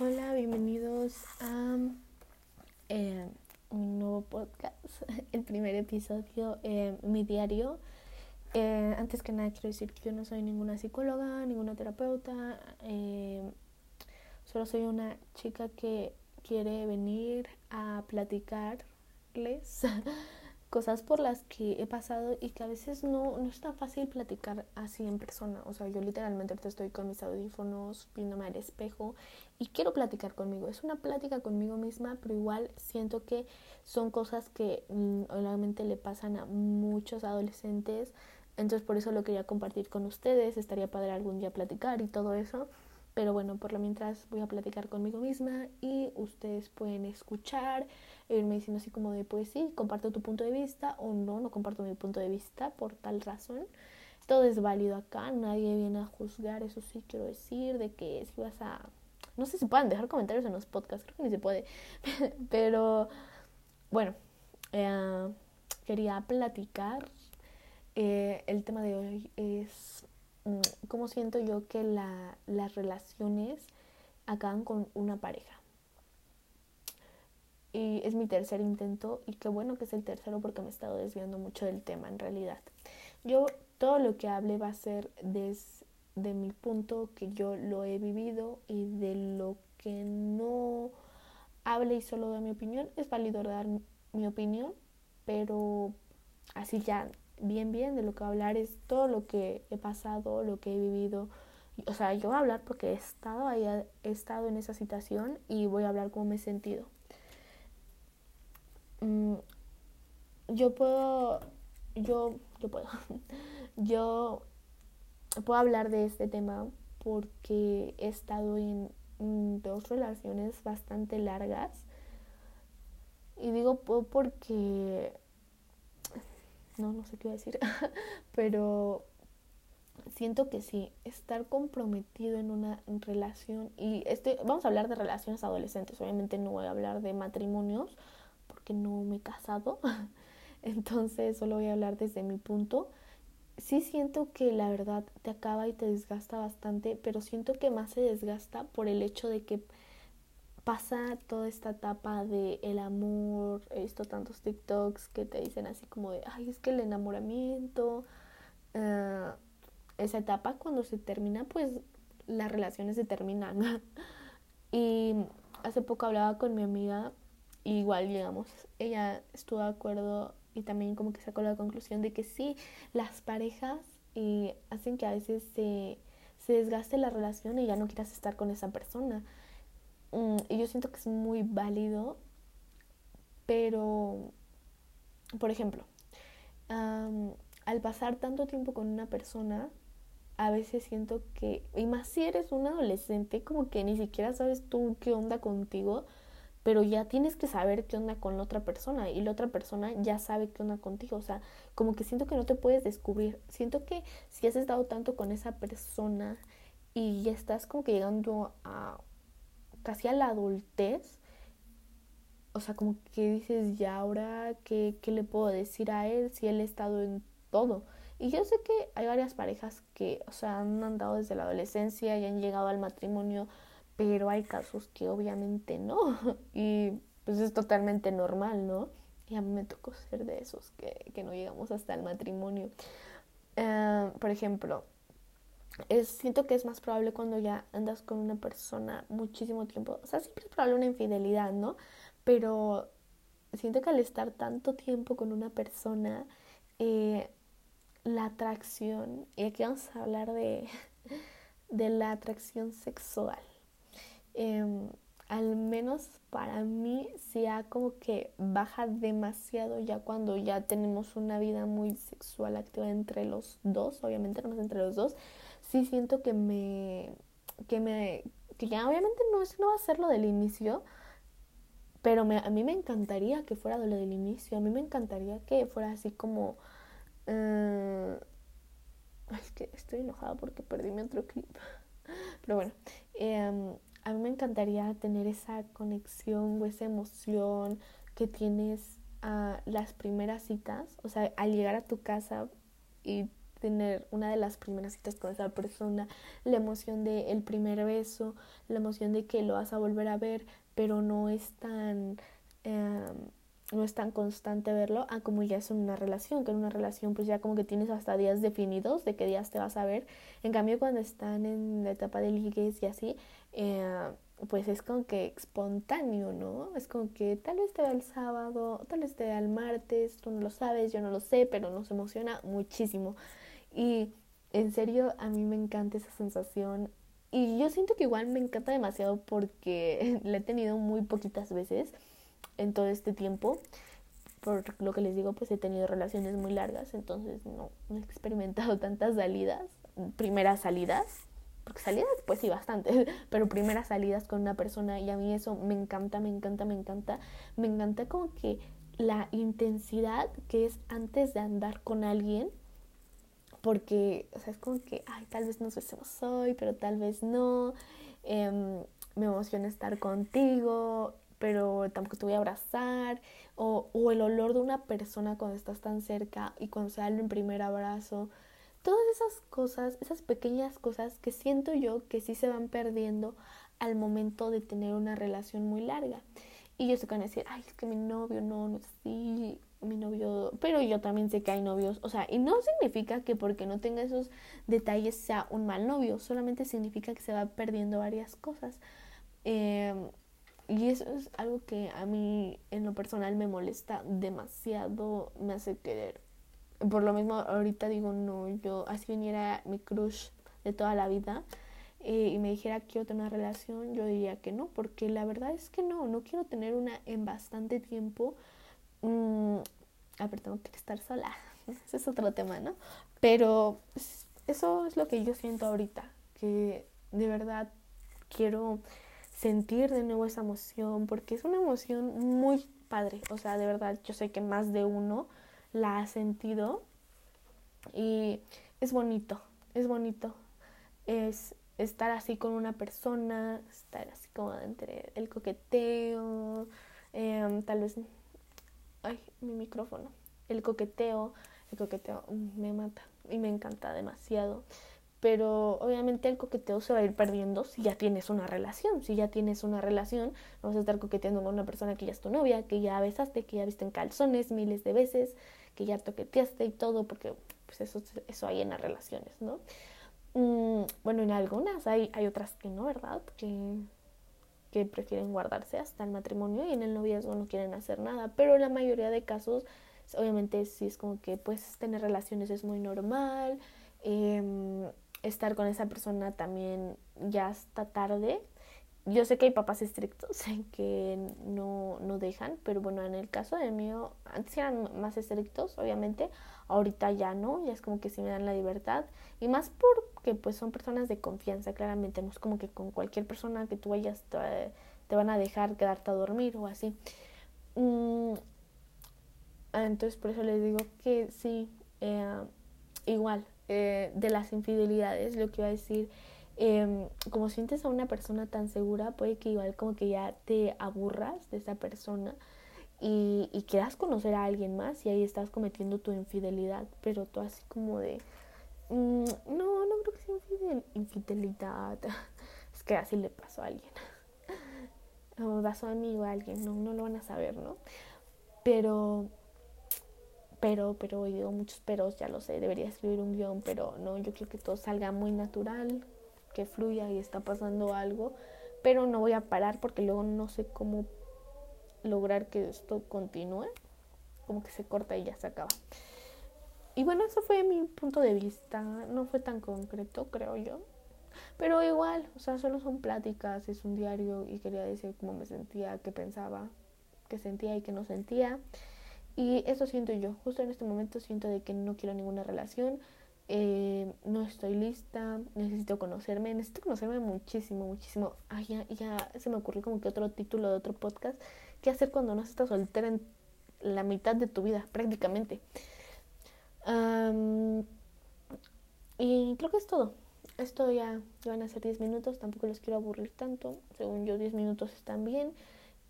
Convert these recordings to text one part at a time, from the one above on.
Hola, bienvenidos a eh, un nuevo podcast, el primer episodio, eh, mi diario. Eh, antes que nada quiero decir que yo no soy ninguna psicóloga, ninguna terapeuta, solo soy una chica que quiere venir a platicarles cosas por las que he pasado y que a veces no, no es tan fácil platicar así en persona. O sea, yo literalmente estoy con mis audífonos, viéndome al espejo y quiero platicar conmigo. Es una plática conmigo misma, pero igual siento que son cosas que mm, obviamente le pasan a muchos adolescentes. Entonces por eso lo quería compartir con ustedes. Estaría padre algún día platicar y todo eso. Pero bueno, por lo mientras voy a platicar conmigo misma y ustedes pueden escuchar, irme diciendo así como de, pues sí, comparto tu punto de vista o no, no comparto mi punto de vista por tal razón. Todo es válido acá, nadie viene a juzgar, eso sí quiero decir, de que si vas a... No sé si pueden dejar comentarios en los podcasts, creo que ni se puede. Pero bueno, eh, quería platicar. Eh, el tema de hoy es cómo siento yo que la, las relaciones acaban con una pareja. Y es mi tercer intento y qué bueno que es el tercero porque me he estado desviando mucho del tema en realidad. Yo todo lo que hable va a ser desde mi punto que yo lo he vivido y de lo que no hable y solo de mi opinión. Es válido dar mi opinión, pero así ya bien, bien de lo que hablar es todo lo que he pasado, lo que he vivido. O sea, yo voy a hablar porque he estado ahí, he estado en esa situación y voy a hablar cómo me he sentido. Mm, yo puedo, yo, yo puedo, yo puedo hablar de este tema porque he estado en dos relaciones bastante largas. Y digo porque no, no sé qué iba a decir, pero siento que sí, estar comprometido en una relación, y este, vamos a hablar de relaciones adolescentes, obviamente no voy a hablar de matrimonios, porque no me he casado, entonces solo voy a hablar desde mi punto. Sí siento que la verdad te acaba y te desgasta bastante, pero siento que más se desgasta por el hecho de que pasa toda esta etapa de el amor, he visto tantos TikToks que te dicen así como de, ay, es que el enamoramiento, eh, esa etapa cuando se termina, pues las relaciones se terminan. y hace poco hablaba con mi amiga, igual llegamos, ella estuvo de acuerdo y también como que sacó la conclusión de que sí, las parejas y hacen que a veces se, se desgaste la relación y ya no quieras estar con esa persona y yo siento que es muy válido, pero, por ejemplo, al pasar tanto tiempo con una persona, a veces siento que, y más si eres un adolescente, como que ni siquiera sabes tú qué onda contigo, pero ya tienes que saber qué onda con la otra persona y la otra persona ya sabe qué onda contigo, o sea, como que siento que no te puedes descubrir, siento que si has estado tanto con esa persona y ya estás como que llegando a casi a la adultez, o sea, como que dices, ya ahora, ¿qué, ¿qué, le puedo decir a él si él ha estado en todo? Y yo sé que hay varias parejas que, o sea, han andado desde la adolescencia y han llegado al matrimonio, pero hay casos que obviamente no. Y pues es totalmente normal, ¿no? Y a mí me tocó ser de esos que, que no llegamos hasta el matrimonio. Eh, por ejemplo, siento que es más probable cuando ya andas con una persona muchísimo tiempo. O sea, siempre es probable una infidelidad, ¿no? Pero siento que al estar tanto tiempo con una persona, eh, la atracción, y aquí vamos a hablar de, de la atracción sexual. Em, al menos para mí sí ha como que baja demasiado ya cuando ya tenemos una vida muy sexual activa entre los dos, obviamente no más entre los dos, sí siento que me, que me, que ya obviamente no, no va a ser lo del inicio, pero me, a mí me encantaría que fuera lo del inicio, a mí me encantaría que fuera así como... Uh, es que estoy enojada porque perdí mi otro clip. Pero bueno, em, a mí me encantaría tener esa conexión o esa emoción que tienes a las primeras citas. O sea, al llegar a tu casa y tener una de las primeras citas con esa persona, la emoción del el primer beso, la emoción de que lo vas a volver a ver, pero no es tan... Em, no es tan constante verlo a como ya es una relación, que en una relación pues ya como que tienes hasta días definidos de qué días te vas a ver. En cambio cuando están en la etapa de ligues y así, eh, pues es como que espontáneo, ¿no? Es como que tal vez te vea el sábado, tal vez te vea el martes, tú no lo sabes, yo no lo sé, pero nos emociona muchísimo. Y en serio, a mí me encanta esa sensación. Y yo siento que igual me encanta demasiado porque la he tenido muy poquitas veces en todo este tiempo. Por lo que les digo, pues he tenido relaciones muy largas, entonces no, no he experimentado tantas salidas, primeras salidas, porque salidas pues sí bastante, pero primeras salidas con una persona y a mí eso me encanta, me encanta, me encanta, me encanta como que la intensidad que es antes de andar con alguien, porque, o sea, es como que, ay, tal vez nos besemos hoy, pero tal vez no, em, me emociona estar contigo, pero tampoco te voy a abrazar, o, o el olor de una persona cuando estás tan cerca y cuando se da el primer abrazo, todas esas cosas, esas pequeñas cosas que siento yo que sí se van perdiendo al momento de tener una relación muy larga. Y yo van a decir, ay, es que mi novio no, no es así, mi novio, pero yo también sé que hay novios, o sea, y no significa que porque no tenga esos detalles sea un mal novio, solamente significa que se va perdiendo varias cosas. Em, y eso es algo que a mí en lo personal me molesta demasiado, me hace querer por lo mismo ahorita digo, no, yo así viniera mi crush de toda la vida eh, y me dijera quiero tener una relación, yo diría que no, porque la verdad es que no, no quiero tener una en bastante tiempo. Mm, a ver, tengo que estar sola, ese es otro tema, ¿no? Pero eso es lo que yo siento ahorita, que de verdad quiero sentir de nuevo esa emoción, porque es una emoción muy padre, o sea, de verdad, yo sé que más de uno la ha sentido y es bonito, es bonito. Es estar así con una persona, estar así como entre el coqueteo, em, tal vez, ay, mi micrófono, el coqueteo, el coqueteo me mata y me encanta demasiado. Pero obviamente el coqueteo se va a ir perdiendo si ya tienes una relación. Si ya tienes una relación, no vas a estar coqueteando con una persona que ya es tu novia, que ya besaste, que ya viste en calzones miles de veces que ya toqueteaste y todo, porque pues eso, eso hay en las relaciones, ¿no? Mm, bueno, en algunas hay, hay otras que no, ¿verdad? Que, que prefieren guardarse hasta el matrimonio y en el noviazgo no quieren hacer nada, pero en la mayoría de casos, obviamente sí es como que pues tener relaciones es muy normal, em, estar con esa persona también ya hasta tarde, yo sé que hay papás estrictos que no, no dejan, pero bueno, en el caso de mío, antes eran más estrictos, obviamente, ahorita ya no, ya es como que sí me dan la libertad, y más porque pues son personas de confianza, claramente, no es como que con cualquier persona que tú vayas te, van a dejar quedarte a dormir o así. Mm, entonces por eso les digo que sí, eh, igual, eh, de las infidelidades, lo que iba a decir eh, como sientes a una persona tan segura, puede que igual como que ya te aburras de esa persona y, y quieras conocer a alguien más y ahí estás cometiendo tu infidelidad, pero tú así como de, mm, no, no creo que sea infidelidad, es que así le pasó a alguien, a mí o a alguien, no, no lo van a saber, ¿no? Pero pero, pero, digo muchos peros, ya lo sé, debería escribir un guion, pero no, yo quiero que todo salga muy natural, que fluya y está pasando algo, pero no voy a parar porque luego no sé cómo lograr que esto continúe, como que se corta y ya se acaba. Y bueno, eso fue mi punto de vista, no fue tan concreto, creo yo. Pero igual, o sea, solo son pláticas, es un diario y quería decir cómo me sentía, qué pensaba, qué sentía y qué no sentía. Y eso siento yo, justo en este momento siento de que no quiero ninguna relación, eh, no estoy lista, necesito conocerme, necesito conocerme muchísimo, muchísimo. Ah, ya, ya se me ocurrió como que otro título de otro podcast, ¿qué hacer cuando no estás soltera en la mitad de tu vida, prácticamente? Y creo que es todo. Esto ya, van a ser 10 minutos, tampoco los quiero aburrir tanto. Según yo, 10 minutos están bien.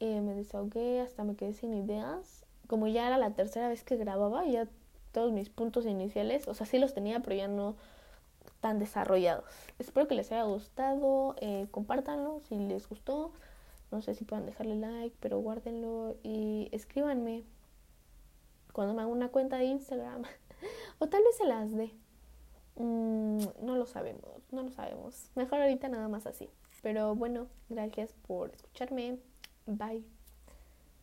Eh, me desahogué, hasta me quedé sin ideas. Como ya era la tercera vez que grababa, ya todos mis puntos iniciales. O sea, sí los tenía, pero ya no tan desarrollados. Espero que les haya gustado. Eh, compártanlo si les gustó. No sé si puedan dejarle like, pero guárdenlo y escríbanme cuando me haga una cuenta de Instagram. o tal vez se las dé. Mm, no lo sabemos, no lo sabemos. Mejor ahorita nada más así. Pero bueno, gracias por escucharme. Bye.